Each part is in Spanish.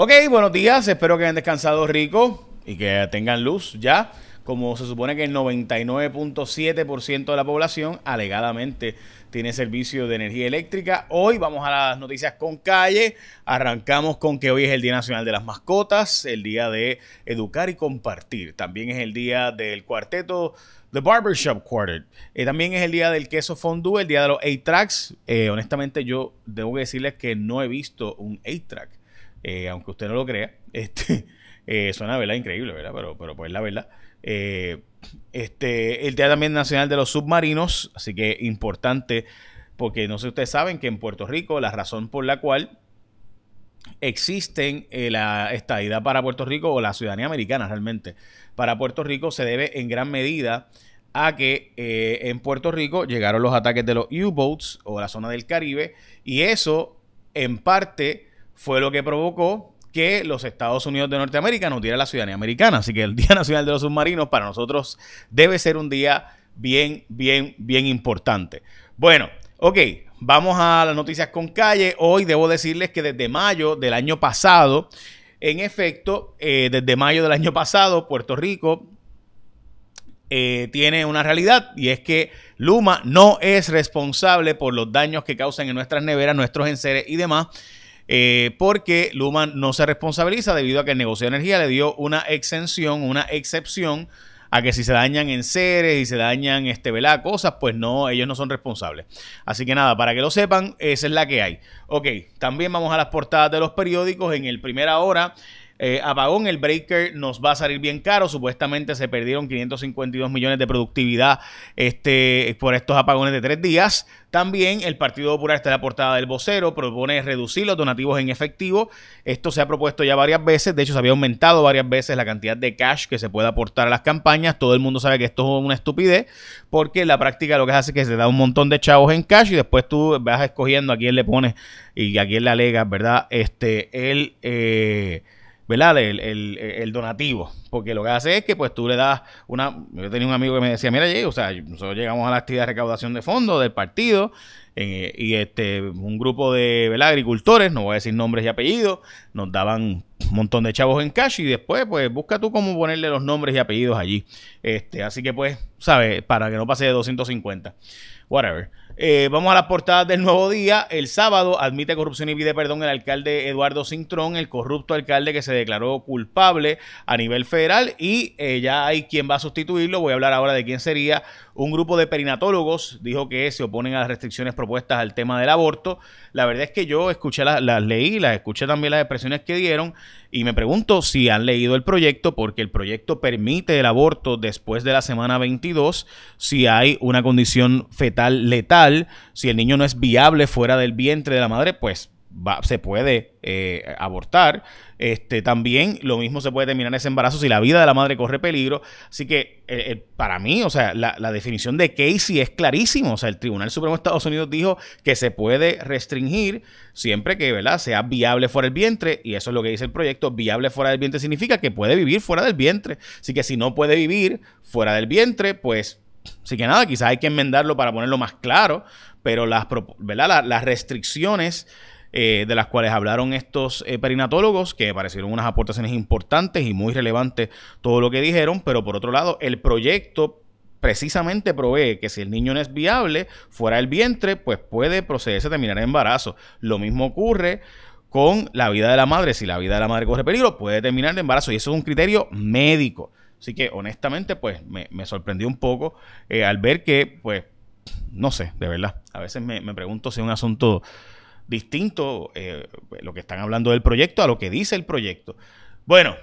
Ok, buenos días. Espero que hayan descansado rico y que tengan luz ya. Como se supone que el 99.7% de la población alegadamente tiene servicio de energía eléctrica. Hoy vamos a las noticias con calle. Arrancamos con que hoy es el Día Nacional de las Mascotas, el día de educar y compartir. También es el día del cuarteto The Barbershop Quartet. Eh, también es el día del queso fondue, el día de los 8-tracks. Eh, honestamente, yo debo decirles que no he visto un 8-track. Eh, aunque usted no lo crea, este, eh, suena ¿verdad? increíble, ¿verdad? Pero, pero pues la verdad. Eh, este, el Día también Nacional de los Submarinos, así que importante, porque no sé si ustedes saben que en Puerto Rico la razón por la cual existen la estadidad para Puerto Rico o la ciudadanía americana realmente para Puerto Rico se debe en gran medida a que en Puerto Rico llegaron los ataques de los U-boats o la zona del Caribe y eso en parte fue lo que provocó que los Estados Unidos de Norteamérica nos diera la ciudadanía americana. Así que el Día Nacional de los Submarinos para nosotros debe ser un día bien, bien, bien importante. Bueno, ok, vamos a las noticias con calle. Hoy debo decirles que desde mayo del año pasado, en efecto, eh, desde mayo del año pasado, Puerto Rico eh, tiene una realidad y es que Luma no es responsable por los daños que causan en nuestras neveras, nuestros enseres y demás. Eh, porque Luma no se responsabiliza debido a que el negocio de energía le dio una exención, una excepción a que si se dañan en seres y se dañan este, cosas, pues no, ellos no son responsables. Así que nada, para que lo sepan, esa es la que hay. Ok, también vamos a las portadas de los periódicos. En el primera hora eh, apagón, el breaker nos va a salir bien caro. Supuestamente se perdieron 552 millones de productividad este, por estos apagones de tres días. También el Partido Popular está en la portada del vocero, propone reducir los donativos en efectivo. Esto se ha propuesto ya varias veces, de hecho se había aumentado varias veces la cantidad de cash que se puede aportar a las campañas. Todo el mundo sabe que esto es una estupidez, porque la práctica lo que hace es que se da un montón de chavos en cash y después tú vas escogiendo a quién le pones y a quién le alegas, ¿verdad? Este, el... Eh, ¿verdad? El, el, donativo. Porque lo que hace es que pues tú le das una... Yo tenía un amigo que me decía, mira, o sea, nosotros llegamos a la actividad de recaudación de fondos del partido eh, y este un grupo de ¿verdad? agricultores, no voy a decir nombres y apellidos, nos daban un montón de chavos en cash y después pues busca tú cómo ponerle los nombres y apellidos allí. Este, así que pues, ¿sabes? Para que no pase de 250. Whatever. Eh, vamos a las portadas del nuevo día. El sábado admite corrupción y pide perdón el alcalde Eduardo Cintrón, el corrupto alcalde que se declaró culpable a nivel federal y eh, ya hay quien va a sustituirlo. Voy a hablar ahora de quién sería. Un grupo de perinatólogos dijo que se oponen a las restricciones propuestas al tema del aborto. La verdad es que yo escuché las, las leí, las escuché también las expresiones que dieron y me pregunto si han leído el proyecto porque el proyecto permite el aborto después de la semana 22 si hay una condición fetal letal si el niño no es viable fuera del vientre de la madre, pues se puede eh, abortar. Este, también lo mismo se puede terminar ese embarazo si la vida de la madre corre peligro. Así que eh, eh, para mí, o sea, la, definición de Casey es clarísimo. O sea, el Tribunal Supremo de Estados Unidos dijo que se puede restringir siempre que ¿verdad? sea viable fuera del vientre. Y eso es lo que dice el proyecto. Viable fuera del vientre significa que puede vivir fuera del vientre. Así que si no puede vivir fuera del vientre, pues Así que nada, quizás hay que enmendarlo para ponerlo más claro, pero las, ¿verdad? las, restricciones eh, de las cuales hablaron estos eh, perinatólogos, que parecieron unas aportaciones importantes y muy relevantes todo lo que dijeron, pero por otro lado, el proyecto precisamente provee que si el niño no es viable fuera del vientre, pues puede procederse a terminar el embarazo. Lo mismo ocurre con la vida de la madre. Si la vida de la madre corre peligro, puede terminar el embarazo. Y eso es un criterio médico. Así que honestamente, pues me, sorprendió un poco eh, al ver que, pues, no sé, de verdad. A veces me, pregunto si es un asunto distinto eh, lo que están hablando del proyecto a lo que dice el proyecto. Bueno,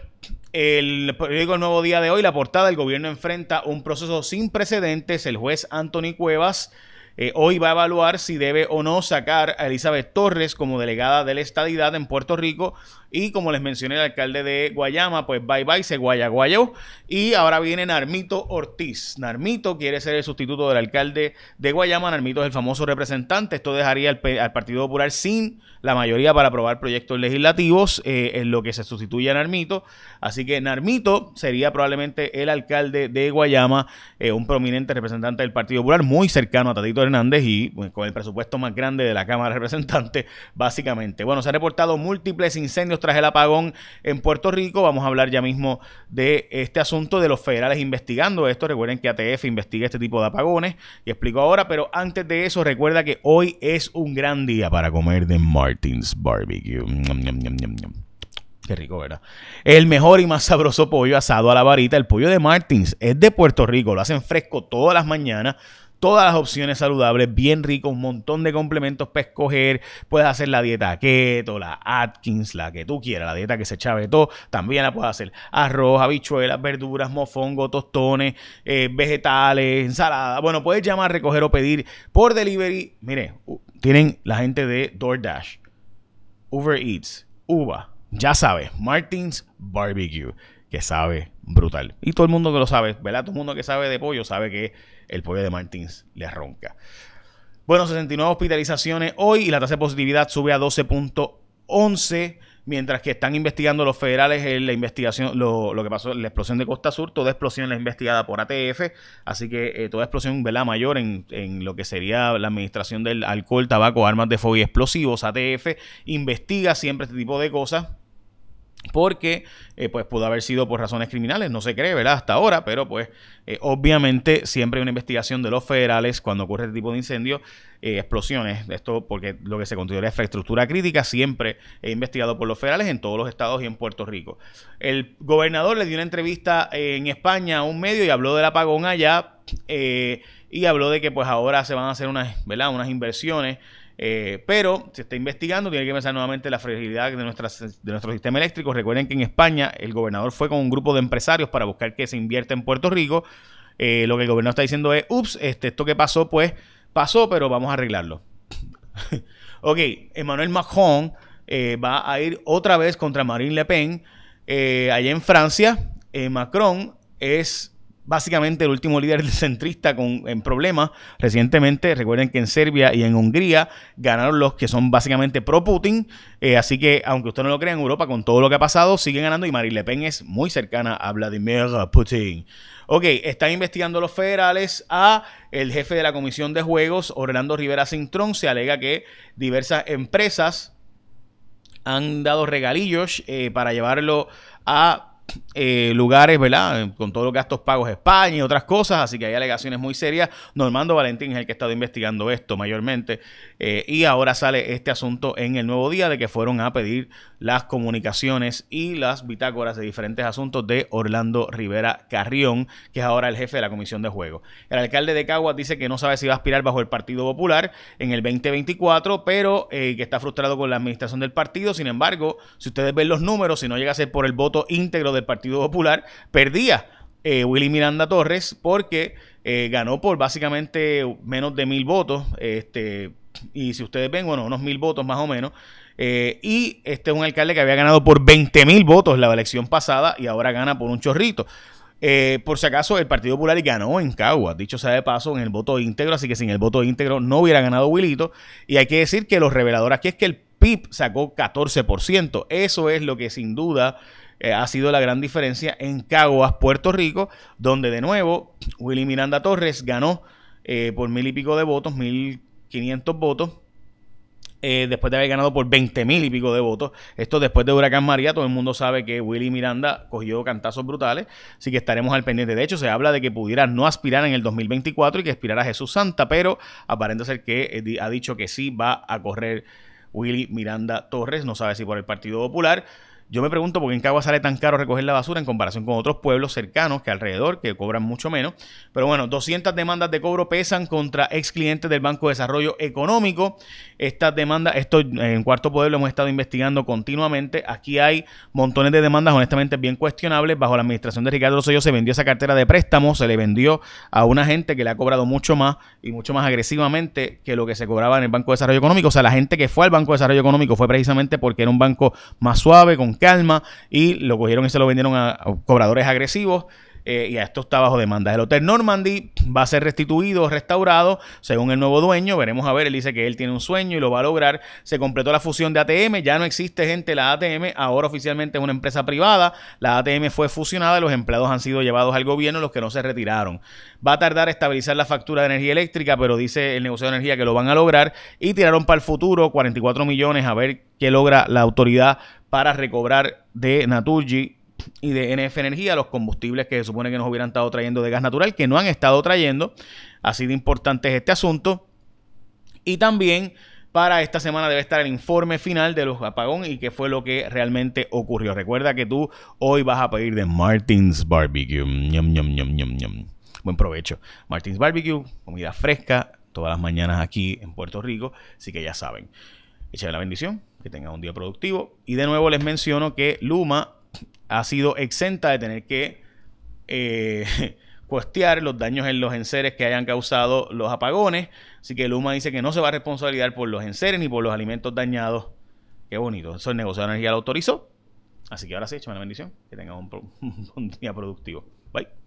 el Nuevo Día de hoy, la portada, el gobierno enfrenta un proceso sin precedentes. El juez Anthony Cuevas eh, hoy va a evaluar si debe o no sacar a Elizabeth Torres como delegada de la estadidad en Puerto Rico. Y como les mencioné, el alcalde de Guayama, pues bye bye, se guaya guayo. Y ahora viene Narmito Ortiz. Narmito quiere ser el sustituto del alcalde de Guayama. Narmito es el famoso representante. Esto dejaría al, Partido Popular sin la mayoría para aprobar proyectos legislativos eh, en lo que se sustituye a Narmito. Así que Narmito sería probablemente el alcalde de Guayama, eh, un prominente representante del Partido Popular, muy cercano a Tatito Hernández y pues, con el presupuesto más grande de la Cámara de Representantes, básicamente. Bueno, se han reportado múltiples incendios tras el apagón en Puerto Rico. Vamos a hablar ya mismo de este asunto de los federales investigando esto. Recuerden que ATF investiga este tipo de apagones y explico ahora, pero antes de eso, recuerda que hoy es un gran día para comer de Martins Barbecue. Qué rico, ¿verdad? El mejor y más sabroso pollo asado a la varita, el pollo de Martins, es de Puerto Rico, lo hacen fresco todas las mañanas. Todas las opciones saludables, bien rico, un montón de complementos para escoger. Puedes hacer la dieta keto, la Atkins, la que tú quieras, la dieta que se chave todo. También la puedes hacer arroz, habichuelas, verduras, mofongo, tostones, eh, vegetales, ensalada. Bueno, puedes llamar, recoger o pedir por delivery. Mire, tienen la gente de DoorDash, Uber Eats, Uva ya sabes, Martins Barbecue, sabe brutal. Y todo el mundo que lo sabe, ¿verdad? Todo el mundo que sabe de pollo sabe que el pollo de Martins le ronca. Bueno, 69 hospitalizaciones hoy y la tasa de positividad sube a 12.11 mientras que están investigando los federales en la investigación, lo, que pasó, la explosión de Costa Sur, toda explosión es investigada por ATF, así que eh, toda explosión ¿verdad? mayor en, en, lo que sería la administración del alcohol, tabaco, armas de fuego y explosivos, ATF investiga siempre este tipo de cosas porque eh, pues pudo haber sido por razones criminales, no se cree, ¿verdad? Hasta ahora, pero pues eh, obviamente siempre hay una investigación de los federales cuando ocurre este tipo de incendios, eh, explosiones, esto porque lo que se considera infraestructura crítica siempre es investigado por los federales en todos los estados y en Puerto Rico. El gobernador le dio una entrevista en España a un medio y habló del apagón allá y habló de que pues ahora se van a hacer unas, ¿verdad? unas inversiones eh, pero se está investigando, tiene que pensar nuevamente la fragilidad de, nuestras, de nuestro sistema eléctrico. Recuerden que en España el gobernador fue con un grupo de empresarios para buscar que se invierta en Puerto Rico. Eh, lo que el gobernador está diciendo es, ups, este, esto que pasó, pues pasó, pero vamos a arreglarlo. ok, Emmanuel Macron eh, va a ir otra vez contra Marine Le Pen allá en Francia. Macron es básicamente el último líder centrista con, en problemas. Recientemente, recuerden que en Serbia y en Hungría ganaron los que son básicamente pro-Putin. Eh, así que, aunque usted no lo crea, en Europa, con todo lo que ha pasado, siguen ganando y Marine Le Pen es muy cercana a Vladimir Putin. Ok, están investigando los federales a el jefe de la Comisión de Juegos, Orlando Rivera Cintrón. Se alega que diversas empresas han dado regalillos eh, para llevarlo a eh, lugares, ¿verdad? Con todos los gastos pagos España y otras cosas, así que hay alegaciones muy serias. Normando Valentín es el que ha estado investigando esto mayormente eh, y ahora sale este asunto en el nuevo día de que fueron a pedir las comunicaciones y las bitácoras de diferentes asuntos de Orlando Rivera Carrión, que es ahora el jefe de la Comisión de Juego. El alcalde de Caguas dice que no sabe si va a aspirar bajo el Partido Popular en el 2024, pero eh, que está frustrado con la administración del partido. Sin embargo, si ustedes ven los números, si no llega a ser por el voto íntegro del Partido Popular, perdía eh, Willy Miranda Torres porque eh, ganó por básicamente menos de mil votos. Este, y si ustedes ven, bueno, unos mil votos más o menos. Eh, y este es un alcalde que había ganado por 20 mil votos la elección pasada y ahora gana por un chorrito. por si acaso, el Partido Popular ganó en Caguas, dicho sea de paso, en el voto íntegro, así que sin el voto íntegro no hubiera ganado Wilito. Y hay que decir que los reveladores aquí es que el PIB sacó 14%. Eso es lo que sin duda eh, ha sido la gran diferencia en Caguas, Puerto Rico, donde de nuevo Willy Miranda Torres ganó eh, por mil y pico de votos, mil quinientos votos. Eh, después de haber ganado por 20 mil y pico de votos. Esto después de Huracán María, todo el mundo sabe que Willy Miranda cogió cantazos brutales, así que estaremos al pendiente. De hecho, se habla de que pudiera no aspirar en el 2024 y que aspirara a Jesús Santa, pero aparenta ser que ha dicho que sí va a correr Willy Miranda Torres, no sabe si por el Partido Popular. Yo me pregunto por qué en Cagua sale tan caro recoger la basura en comparación con otros pueblos cercanos que alrededor, que cobran mucho menos. Pero bueno, 200 demandas de cobro pesan contra ex clientes del Banco de Desarrollo Económico. Estas demandas, esto en Cuarto Poder lo hemos estado investigando continuamente. Aquí hay montones de demandas, honestamente bien cuestionables. Bajo la administración de Ricardo Rosselló se vendió esa cartera de préstamos, se le vendió a una gente que le ha cobrado mucho más y mucho más agresivamente que lo que se cobraba en el Banco de Desarrollo Económico. O sea, la gente que fue al Banco de Desarrollo Económico fue precisamente porque era un banco más suave, con calma y lo cogieron y se lo vendieron a, cobradores agresivos. eh, y a esto está bajo demanda. El Hotel Normandy va a ser restituido, restaurado, según el nuevo dueño. Veremos a ver, él dice que él tiene un sueño y lo va a lograr. Se completó la fusión de ATM, ya no existe gente la ATM, ahora oficialmente es una empresa privada. La ATM fue fusionada, los empleados han sido llevados al gobierno, los que no se retiraron. Va a tardar estabilizar la factura de energía eléctrica, pero dice el negocio de energía que lo van a lograr y tiraron para el futuro 44 millones a ver qué logra la autoridad para recobrar de Naturgy y de NF Energía los combustibles que se supone que nos hubieran estado trayendo de gas natural, que no han estado trayendo. Así de importante es este asunto. Y también para esta semana debe estar el informe final de los apagón y qué fue lo que realmente ocurrió. Recuerda que tú hoy vas a pedir de Martins Barbecue. Buen provecho. Martins Barbecue, comida fresca, todas las mañanas aquí en Puerto Rico. Así que ya saben. Échale la bendición, que tengan un día productivo. Y de nuevo les menciono que Luma ha sido exenta de tener que eh, cuestear los daños en los enseres que hayan causado los apagones. Así que Luma dice que no se va a responsabilizar por los enseres ni por los alimentos dañados. Qué bonito. Eso el negocio de energía lo autorizó. Así que ahora sí, échame la bendición. Que tengan un, un día productivo. Bye.